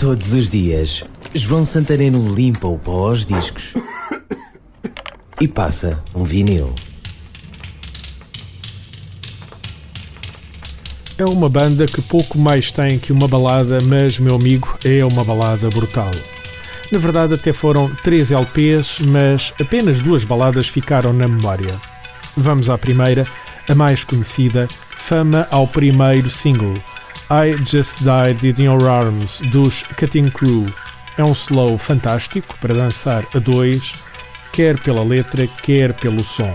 Todos os dias, João Santareno limpa o pó aos discos e passa um vinil. É uma banda que pouco mais tem que uma balada, mas, meu amigo, é uma balada brutal. Na verdade, até foram três LPs, mas apenas duas baladas ficaram na memória. Vamos à primeira, a mais conhecida, Fama ao primeiro single, I Just Died in Your Arms, dos Cutting Crew. É um slow fantástico para dançar a dois, quer pela letra, quer pelo som.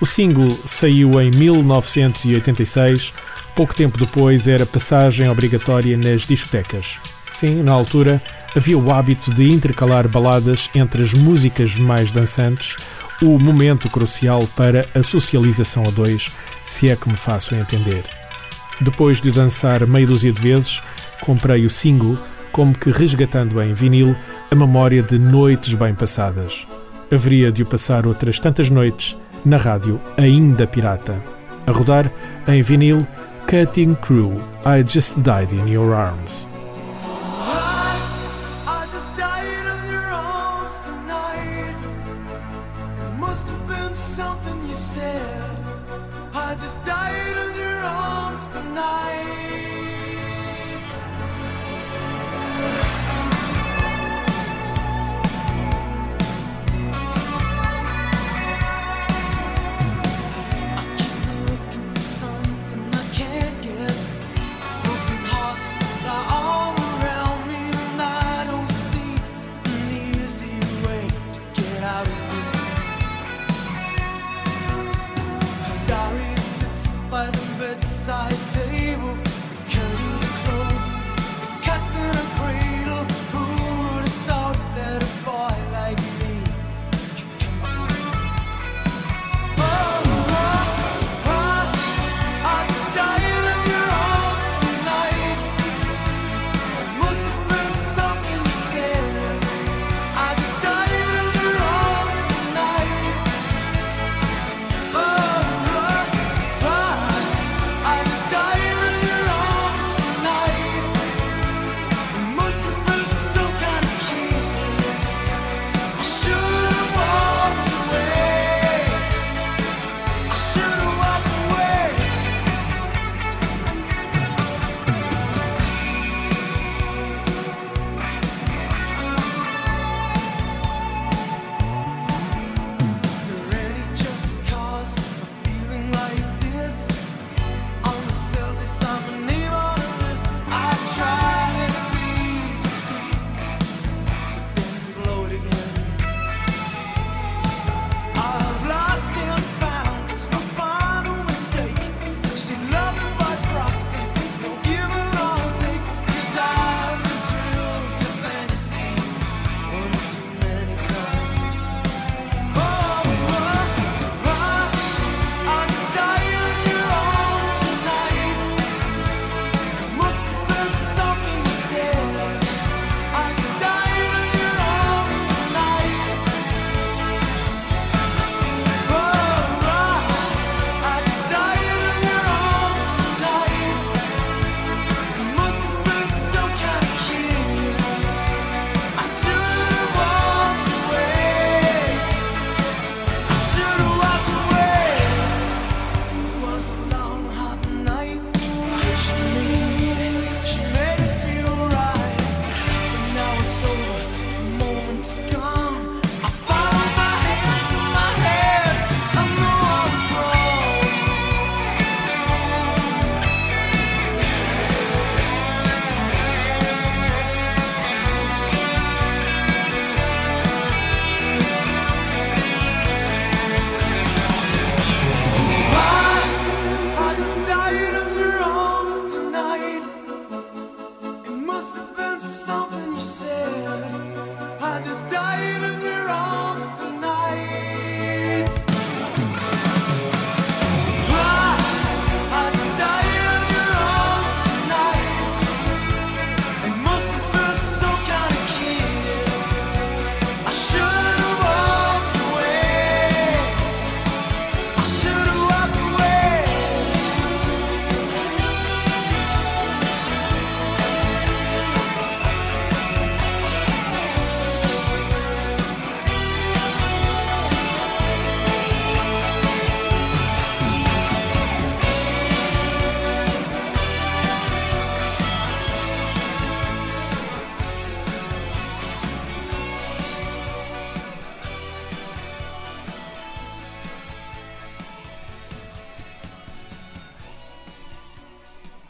O single saiu em 1986, pouco tempo depois era passagem obrigatória nas discotecas. Sim, na altura havia o hábito de intercalar baladas entre as músicas mais dançantes, o momento crucial para a socialização a dois, se é que me faço entender. Depois de dançar meia dúzia de vezes, comprei o single, como que resgatando em vinil a memória de noites bem passadas. Haveria de o passar outras tantas noites na rádio ainda pirata. A rodar em vinil Cutting Crew I Just Died in Your Arms. you said. I just.